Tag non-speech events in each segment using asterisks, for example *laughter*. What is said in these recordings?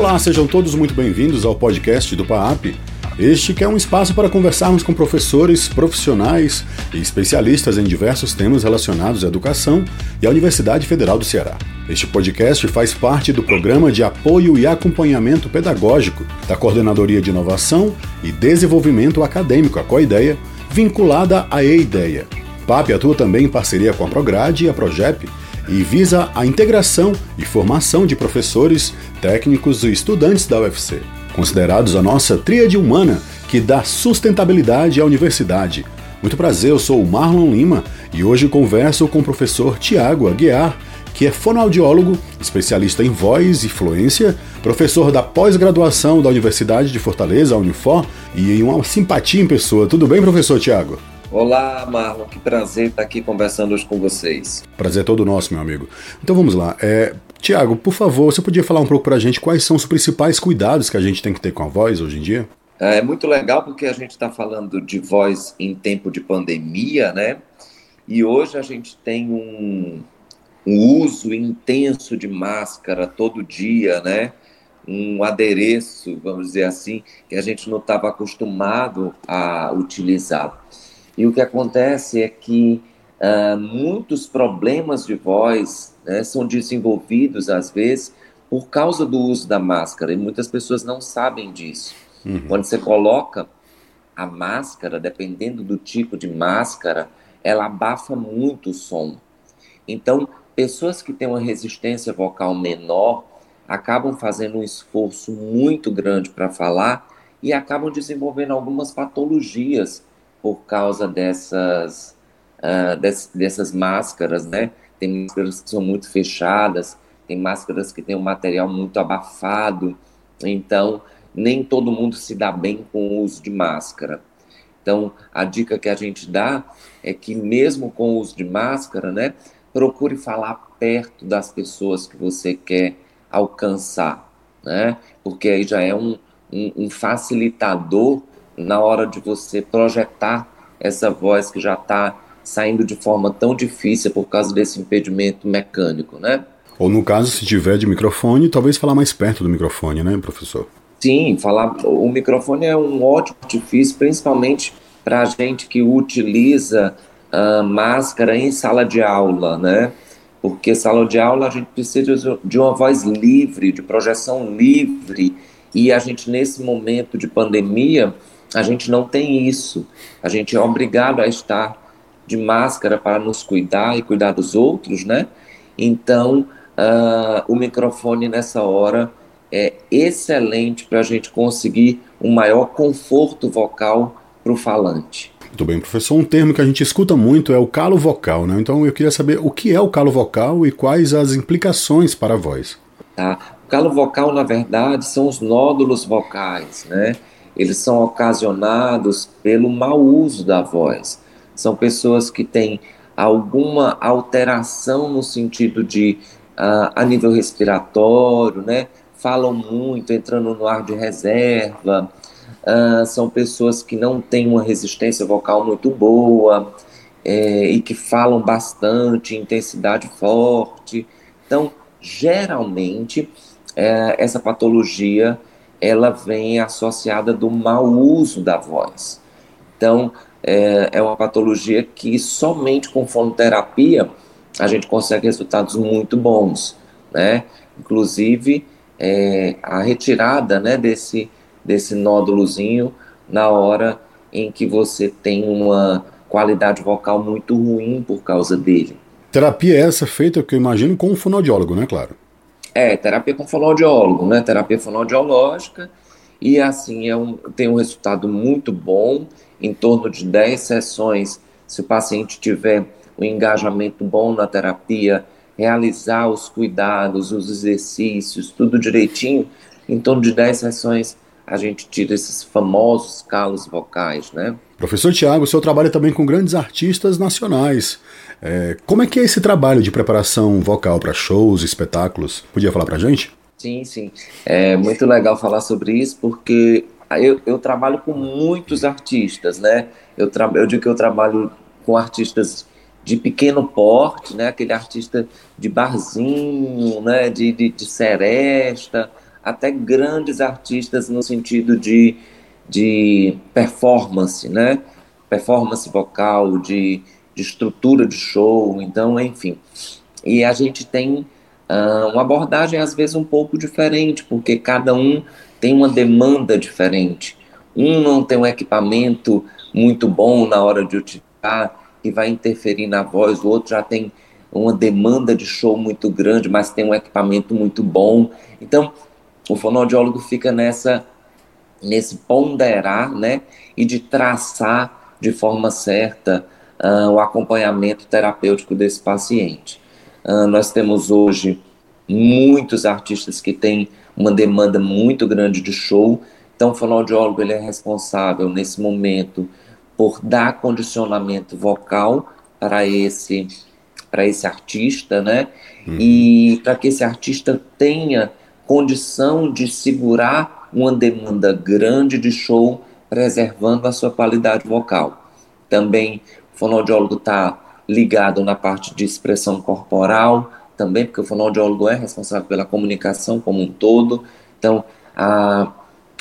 Olá, sejam todos muito bem-vindos ao podcast do PAAP. Este que é um espaço para conversarmos com professores, profissionais e especialistas em diversos temas relacionados à educação e à Universidade Federal do Ceará. Este podcast faz parte do programa de apoio e acompanhamento pedagógico da Coordenadoria de Inovação e Desenvolvimento Acadêmico, a COIDEA, vinculada à EIDEA. PAP atua também em parceria com a Prograde e a Progep e visa a integração e formação de professores, técnicos e estudantes da UFC, considerados a nossa tríade humana que dá sustentabilidade à universidade. Muito prazer, eu sou o Marlon Lima e hoje converso com o professor Tiago Aguiar, que é fonoaudiólogo, especialista em voz e fluência, professor da pós-graduação da Universidade de Fortaleza, Unifor, e uma simpatia em pessoa. Tudo bem, professor Tiago? Olá, Marlon, que prazer estar aqui conversando hoje com vocês. Prazer é todo nosso, meu amigo. Então vamos lá. É, Tiago, por favor, você podia falar um pouco para a gente quais são os principais cuidados que a gente tem que ter com a voz hoje em dia? É muito legal porque a gente está falando de voz em tempo de pandemia, né? E hoje a gente tem um, um uso intenso de máscara todo dia, né? Um adereço, vamos dizer assim, que a gente não estava acostumado a utilizar. E o que acontece é que uh, muitos problemas de voz né, são desenvolvidos, às vezes, por causa do uso da máscara, e muitas pessoas não sabem disso. Uhum. Quando você coloca a máscara, dependendo do tipo de máscara, ela abafa muito o som. Então, pessoas que têm uma resistência vocal menor acabam fazendo um esforço muito grande para falar e acabam desenvolvendo algumas patologias por causa dessas, uh, des, dessas máscaras, né? Tem máscaras que são muito fechadas, tem máscaras que têm um material muito abafado, então nem todo mundo se dá bem com o uso de máscara. Então, a dica que a gente dá é que mesmo com o uso de máscara, né, procure falar perto das pessoas que você quer alcançar, né? Porque aí já é um, um, um facilitador na hora de você projetar essa voz que já está saindo de forma tão difícil por causa desse impedimento mecânico, né? Ou no caso, se tiver de microfone, talvez falar mais perto do microfone, né, professor? Sim, falar. O microfone é um ótimo artifício, principalmente para a gente que utiliza uh, máscara em sala de aula, né? Porque sala de aula a gente precisa de uma voz livre, de projeção livre, e a gente nesse momento de pandemia a gente não tem isso. A gente é obrigado a estar de máscara para nos cuidar e cuidar dos outros, né? Então, uh, o microfone nessa hora é excelente para a gente conseguir um maior conforto vocal para o falante. Muito bem, professor. Um termo que a gente escuta muito é o calo vocal, né? Então eu queria saber o que é o calo vocal e quais as implicações para a voz. Tá. O calo vocal, na verdade, são os nódulos vocais, né? Eles são ocasionados pelo mau uso da voz. São pessoas que têm alguma alteração no sentido de uh, a nível respiratório, né? Falam muito, entrando no ar de reserva. Uh, são pessoas que não têm uma resistência vocal muito boa é, e que falam bastante, intensidade forte. Então, geralmente, é, essa patologia ela vem associada do mau uso da voz. Então, é, é uma patologia que somente com fonoterapia a gente consegue resultados muito bons, né? Inclusive, é, a retirada né, desse, desse nódulozinho na hora em que você tem uma qualidade vocal muito ruim por causa dele. Terapia é essa feita, que eu imagino, com um fonoaudiólogo, né, claro? É, terapia com fonoaudiólogo, né? Terapia fonoaudiológica. E assim, é um, tem um resultado muito bom, em torno de 10 sessões, se o paciente tiver um engajamento bom na terapia, realizar os cuidados, os exercícios, tudo direitinho, em torno de 10 sessões a gente tira esses famosos calos vocais, né? Professor Tiago, o senhor trabalha também com grandes artistas nacionais. É, como é que é esse trabalho de preparação vocal para shows, espetáculos? Podia falar para gente? Sim, sim. É muito legal falar sobre isso porque eu, eu trabalho com muitos artistas, né? Eu, eu digo que eu trabalho com artistas de pequeno porte, né? Aquele artista de barzinho, né? De, de, de seresta, até grandes artistas no sentido de, de performance, né? Performance vocal, de, de estrutura de show, então, enfim. E a gente tem uh, uma abordagem, às vezes, um pouco diferente, porque cada um tem uma demanda diferente. Um não tem um equipamento muito bom na hora de utilizar, que vai interferir na voz, o outro já tem uma demanda de show muito grande, mas tem um equipamento muito bom. Então, o fonoaudiólogo fica nessa nesse ponderar, né, e de traçar de forma certa uh, o acompanhamento terapêutico desse paciente. Uh, nós temos hoje muitos artistas que têm uma demanda muito grande de show, então o fonoaudiólogo ele é responsável nesse momento por dar condicionamento vocal para esse para esse artista, né? Uhum. E para que esse artista tenha condição de segurar uma demanda grande de show, preservando a sua qualidade vocal. Também o fonoaudiólogo está ligado na parte de expressão corporal, também porque o fonoaudiólogo é responsável pela comunicação como um todo. Então, a,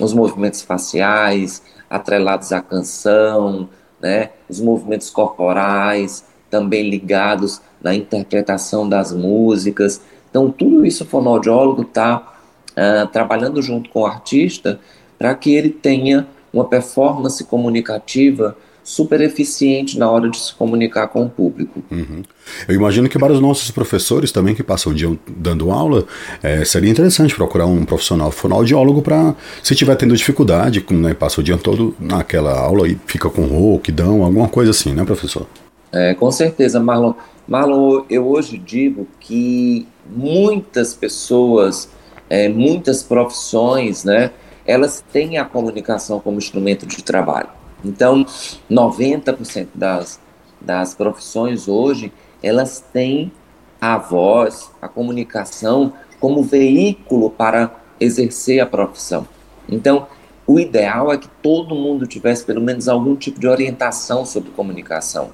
os movimentos faciais atrelados à canção, né? Os movimentos corporais também ligados na interpretação das músicas. Então, tudo isso o fonoaudiólogo está uh, ah, trabalhando junto com o artista para que ele tenha uma performance comunicativa super eficiente na hora de se comunicar com o público. Uhum. Eu imagino que para os nossos professores também que passam o dia dando aula, é, seria interessante procurar um profissional fonoaudiólogo para, se estiver tendo dificuldade, né, passa o dia todo naquela aula e fica com rouquidão, alguma coisa assim, né, professor? É, com certeza, Marlon. Marlon, eu hoje digo que muitas pessoas, é, muitas profissões, né, elas têm a comunicação como instrumento de trabalho. Então, 90% das, das profissões hoje, elas têm a voz, a comunicação como veículo para exercer a profissão. Então, o ideal é que todo mundo tivesse pelo menos algum tipo de orientação sobre comunicação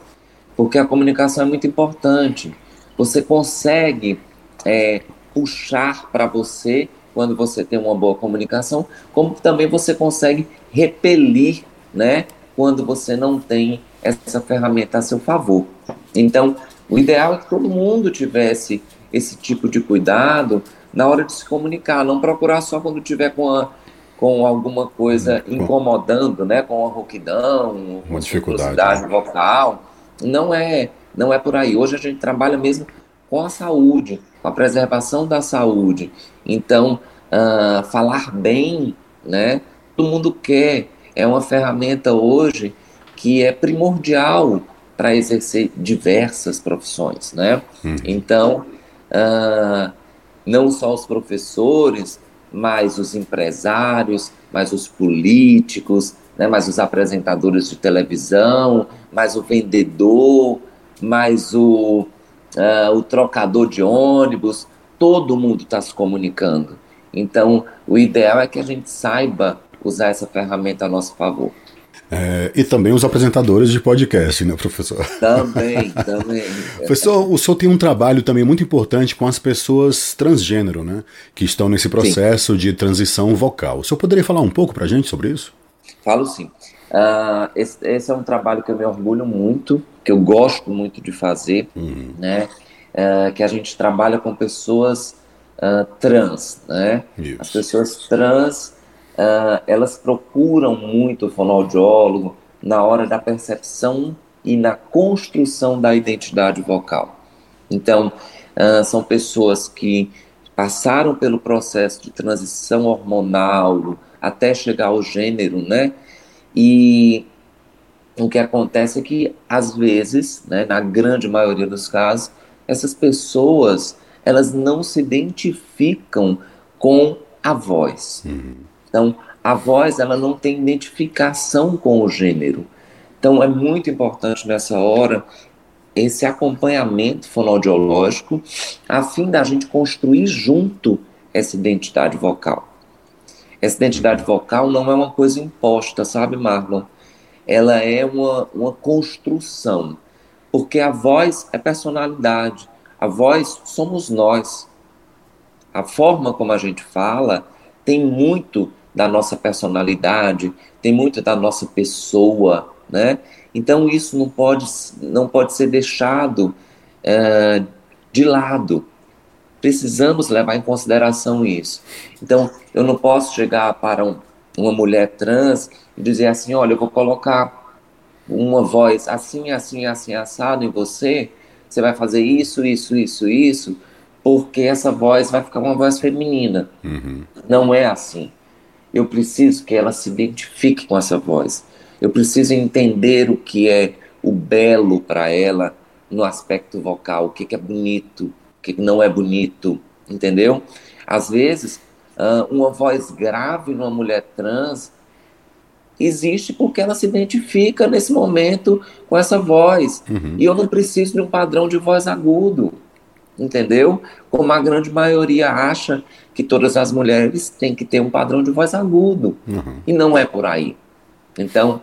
porque a comunicação é muito importante. Você consegue é, puxar para você quando você tem uma boa comunicação, como também você consegue repelir, né, quando você não tem essa ferramenta a seu favor. Então, o ideal é que todo mundo tivesse esse tipo de cuidado na hora de se comunicar, não procurar só quando tiver com, a, com alguma coisa incomodando, né, com a rouquidão, uma dificuldade né? vocal não é, não é por aí. Hoje a gente trabalha mesmo com a saúde, com a preservação da saúde. Então, uh, falar bem, né? Todo mundo quer. É uma ferramenta hoje que é primordial para exercer diversas profissões, né? Hum. Então, uh, não só os professores, mas os empresários, mas os políticos, né, mas os apresentadores de televisão, mais o vendedor, mais o, uh, o trocador de ônibus, todo mundo está se comunicando. Então, o ideal é que a gente saiba usar essa ferramenta a nosso favor. É, e também os apresentadores de podcast, né, professor? Também, *laughs* também. professor, o senhor tem um trabalho também muito importante com as pessoas transgênero, né? Que estão nesse processo Sim. de transição vocal. O senhor poderia falar um pouco para a gente sobre isso? Falo sim. Uh, esse, esse, é um trabalho que eu me orgulho muito, que eu gosto muito de fazer, uhum. né? Uh, que a gente trabalha com pessoas uh, trans, né? Isso. As pessoas trans, elas procuram muito o fonoaudiólogo na hora da percepção e na construção da identidade vocal. Então, são pessoas que passaram pelo processo de transição hormonal, até chegar ao gênero, né? E o que acontece é que, às vezes, né, na grande maioria dos casos, essas pessoas elas não se identificam com a voz. Uhum. Então, a voz ela não tem identificação com o gênero. Então, é muito importante nessa hora esse acompanhamento fonoaudiológico, a fim da gente construir junto essa identidade vocal. Essa identidade vocal não é uma coisa imposta, sabe, Marlon? Ela é uma, uma construção. Porque a voz é personalidade. A voz somos nós. A forma como a gente fala tem muito da nossa personalidade, tem muito da nossa pessoa, né? Então isso não pode, não pode ser deixado é, de lado. Precisamos levar em consideração isso. Então eu não posso chegar para um, uma mulher trans e dizer assim, olha, eu vou colocar uma voz assim, assim, assim, assado em você, você vai fazer isso, isso, isso, isso, porque essa voz vai ficar uma voz feminina. Uhum. Não é assim. Eu preciso que ela se identifique com essa voz. Eu preciso entender o que é o belo para ela no aspecto vocal, o que, que é bonito, o que não é bonito, entendeu? Às vezes, uma voz grave numa mulher trans existe porque ela se identifica nesse momento com essa voz. Uhum. E eu não preciso de um padrão de voz agudo, entendeu? Como a grande maioria acha que todas as mulheres têm que ter um padrão de voz agudo. Uhum. E não é por aí. Então,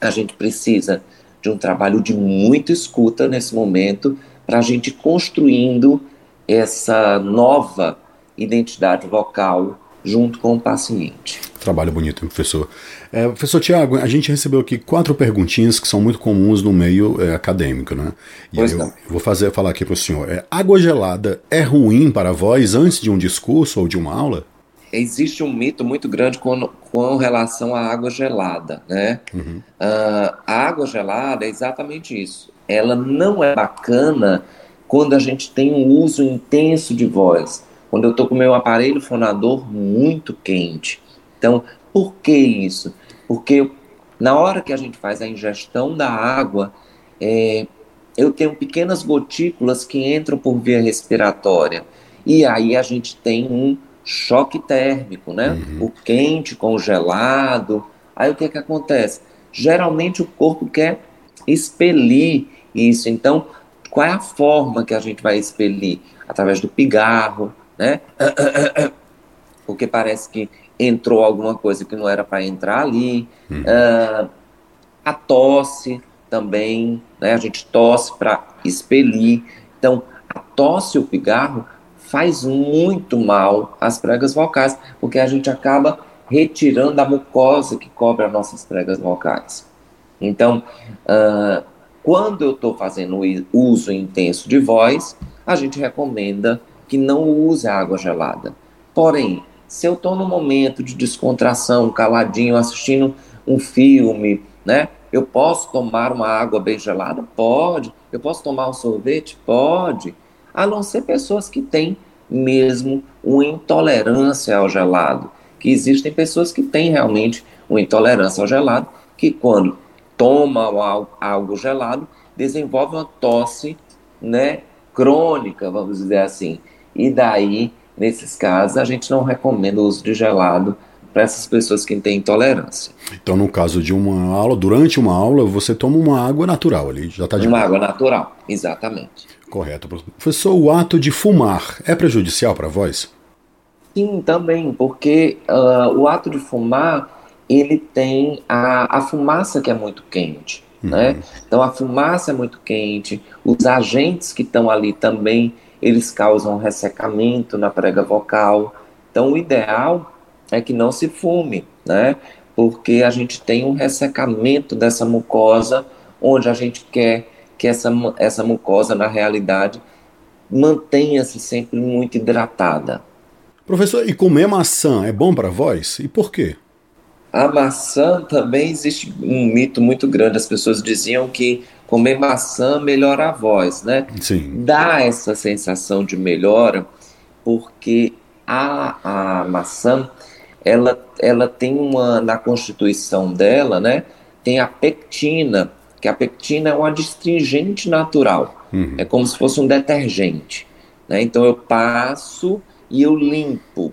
a gente precisa de um trabalho de muita escuta nesse momento para a gente construindo essa nova identidade vocal junto com o paciente. Trabalho bonito, professor. É, professor Tiago, a gente recebeu aqui quatro perguntinhas que são muito comuns no meio é, acadêmico, né? E pois eu, eu, vou fazer, falar aqui para o senhor. É, água gelada é ruim para a voz antes de um discurso ou de uma aula? Existe um mito muito grande com, com relação à água gelada, né? Uhum. Uh, a água gelada é exatamente isso. Ela não é bacana quando a gente tem um uso intenso de voz quando eu estou com o meu aparelho fonador muito quente. Então, por que isso? Porque na hora que a gente faz a ingestão da água, é, eu tenho pequenas gotículas que entram por via respiratória. E aí a gente tem um choque térmico, né? Uhum. O quente com o gelado. Aí o que, que acontece? Geralmente o corpo quer expelir isso. Então, qual é a forma que a gente vai expelir? Através do pigarro, né? *coughs* Porque parece que entrou alguma coisa que não era para entrar ali. Hum. Uh, a tosse também, né? A gente tosse para expelir. Então, a tosse e o pigarro faz muito mal às pregas vocais, porque a gente acaba retirando a mucosa que cobre as nossas pregas vocais. Então, uh, quando eu estou fazendo uso intenso de voz, a gente recomenda que não use água gelada. Porém, se eu estou num momento de descontração, caladinho, assistindo um filme, né? Eu posso tomar uma água bem gelada? Pode. Eu posso tomar um sorvete? Pode. A não ser pessoas que têm mesmo uma intolerância ao gelado. Que existem pessoas que têm realmente uma intolerância ao gelado, que quando tomam algo gelado, desenvolvem uma tosse, né, crônica, vamos dizer assim. E daí, nesses casos, a gente não recomenda o uso de gelado para essas pessoas que têm intolerância. Então, no caso de uma aula, durante uma aula, você toma uma água natural ali, já está de Uma água natural, exatamente. Correto. Professor, o ato de fumar é prejudicial para a voz? Sim, também, porque uh, o ato de fumar, ele tem a, a fumaça que é muito quente, uhum. né? Então, a fumaça é muito quente, os agentes que estão ali também eles causam ressecamento na prega vocal. Então, o ideal é que não se fume, né? Porque a gente tem um ressecamento dessa mucosa, onde a gente quer que essa, essa mucosa, na realidade, mantenha-se sempre muito hidratada. Professor, e comer maçã é bom para a voz? E por quê? A maçã também existe um mito muito grande. As pessoas diziam que comer maçã melhora a voz, né? Sim. Dá essa sensação de melhora porque a, a maçã ela, ela tem uma na constituição dela, né? Tem a pectina, que a pectina é um adstringente natural. Uhum. É como se fosse um detergente. Né? Então eu passo e eu limpo.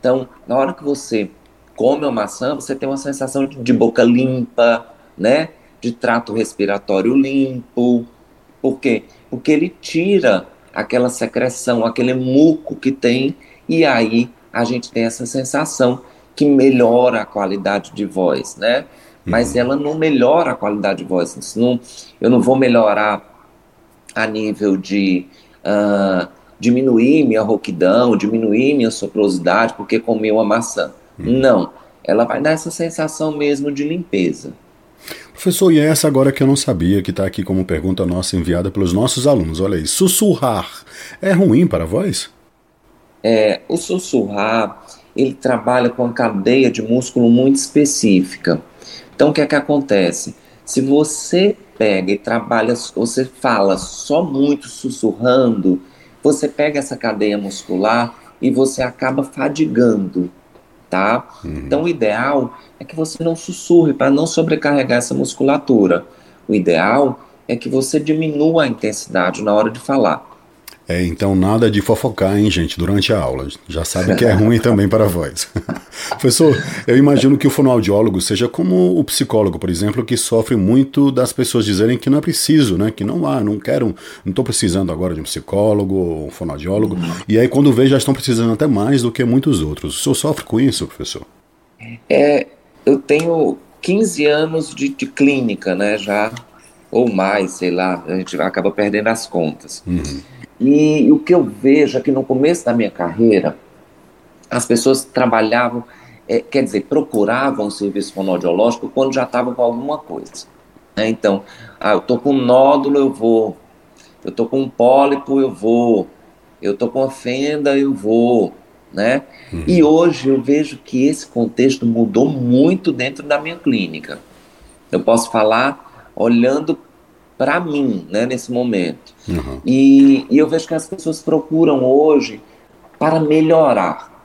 Então, na hora que você come a maçã, você tem uma sensação de boca limpa, né? De trato respiratório limpo. Por quê? Porque ele tira aquela secreção, aquele muco que tem, e aí a gente tem essa sensação que melhora a qualidade de voz, né? Mas uhum. ela não melhora a qualidade de voz. Não, eu não vou melhorar a nível de uh, diminuir minha rouquidão, diminuir minha soprosidade porque comi uma maçã. Hum. Não, ela vai dar essa sensação mesmo de limpeza. Professor, e é essa agora que eu não sabia, que está aqui como pergunta nossa enviada pelos nossos alunos. Olha aí, sussurrar é ruim para a voz? É, o sussurrar, ele trabalha com a cadeia de músculo muito específica. Então, o que é que acontece? Se você pega e trabalha, você fala só muito sussurrando, você pega essa cadeia muscular e você acaba fadigando, tá? Uhum. Então, o ideal é que você não sussurre para não sobrecarregar essa musculatura. O ideal é que você diminua a intensidade na hora de falar. É, então nada de fofocar, hein, gente, durante a aula. Já sabe que é ruim também para a voz. *laughs* Professor, eu imagino que o fonoaudiólogo seja como o psicólogo, por exemplo, que sofre muito das pessoas dizerem que não é preciso, né? Que não há, não quero, não estou precisando agora de um psicólogo ou um fonoaudiólogo. Uhum. E aí quando vê já estão precisando até mais do que muitos outros. O senhor sofre com isso, professor? É, eu tenho 15 anos de, de clínica, né, já, ou mais, sei lá, a gente acaba perdendo as contas. Uhum. E o que eu vejo é que no começo da minha carreira, as pessoas trabalhavam, é, quer dizer, procuravam o serviço fonoaudiológico quando já estavam com alguma coisa. Né? Então, ah, eu estou com um nódulo, eu vou. Eu estou com um pólipo, eu vou. Eu estou com uma fenda, eu vou. Né? Uhum. E hoje eu vejo que esse contexto mudou muito dentro da minha clínica. Eu posso falar olhando para mim, né, nesse momento. Uhum. E, e eu vejo que as pessoas procuram hoje para melhorar,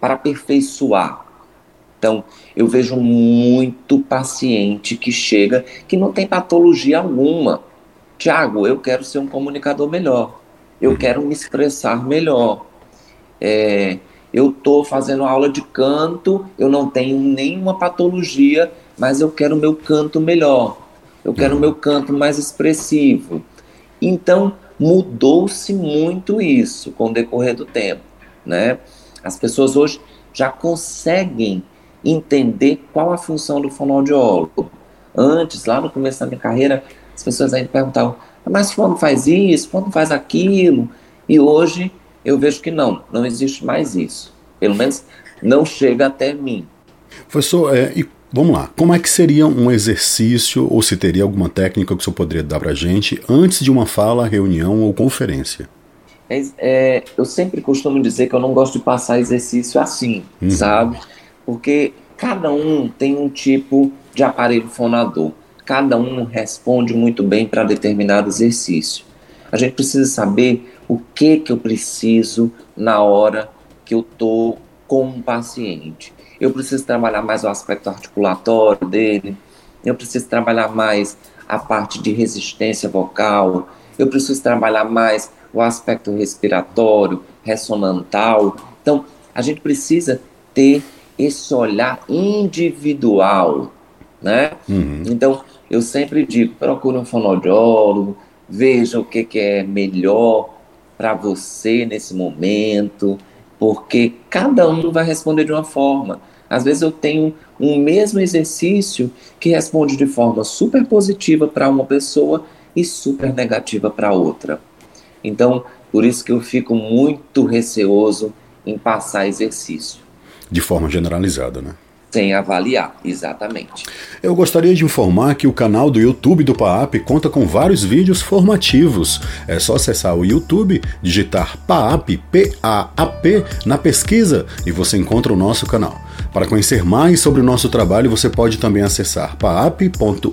para aperfeiçoar. Então, eu vejo muito paciente que chega que não tem patologia alguma. Tiago, eu quero ser um comunicador melhor. Eu uhum. quero me expressar melhor. É, eu estou fazendo aula de canto, eu não tenho nenhuma patologia, mas eu quero meu canto melhor. Eu quero uhum. meu canto mais expressivo. Então, mudou-se muito isso com o decorrer do tempo, né? As pessoas hoje já conseguem entender qual a função do fonoaudiólogo. Antes, lá no começo da minha carreira, as pessoas ainda perguntavam, mas quando faz isso, quando faz aquilo? E hoje eu vejo que não, não existe mais isso. Pelo menos não chega até mim. Professor, é, e Vamos lá, como é que seria um exercício ou se teria alguma técnica que o senhor poderia dar para a gente antes de uma fala, reunião ou conferência? É, eu sempre costumo dizer que eu não gosto de passar exercício assim, uhum. sabe? Porque cada um tem um tipo de aparelho fonador, cada um responde muito bem para determinado exercício. A gente precisa saber o que que eu preciso na hora que eu tô com um paciente eu preciso trabalhar mais o aspecto articulatório dele, eu preciso trabalhar mais a parte de resistência vocal, eu preciso trabalhar mais o aspecto respiratório, ressonantal. Então, a gente precisa ter esse olhar individual, né? Uhum. Então, eu sempre digo, procure um fonoaudiólogo, veja o que, que é melhor para você nesse momento, porque cada um vai responder de uma forma. Às vezes eu tenho um mesmo exercício que responde de forma super positiva para uma pessoa e super negativa para outra. Então, por isso que eu fico muito receoso em passar exercício. De forma generalizada, né? Sem avaliar, exatamente. Eu gostaria de informar que o canal do YouTube do PAAP conta com vários vídeos formativos. É só acessar o YouTube, digitar PAAP, P-A-A-P, na pesquisa e você encontra o nosso canal. Para conhecer mais sobre o nosso trabalho, você pode também acessar paap.ufc.br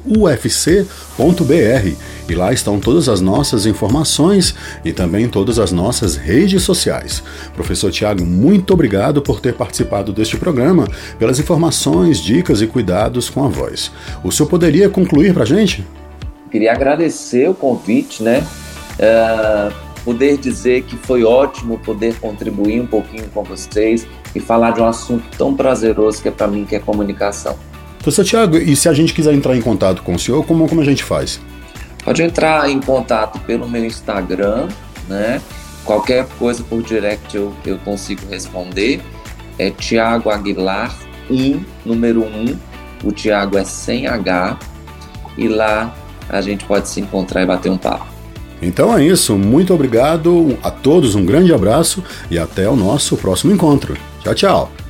e lá estão todas as nossas informações e também todas as nossas redes sociais. Professor Tiago, muito obrigado por ter participado deste programa, pelas informações, dicas e cuidados com a voz. O senhor poderia concluir para a gente? Queria agradecer o convite, né? Uh poder dizer que foi ótimo poder contribuir um pouquinho com vocês e falar de um assunto tão prazeroso que é para mim, que é comunicação. Professor Tiago, e se a gente quiser entrar em contato com o senhor, como, como a gente faz? Pode entrar em contato pelo meu Instagram, né? Qualquer coisa por direct eu, eu consigo responder. É Tiago Aguilar 1, número 1. O Tiago é sem H. E lá a gente pode se encontrar e bater um papo. Então é isso, muito obrigado a todos, um grande abraço e até o nosso próximo encontro. Tchau, tchau!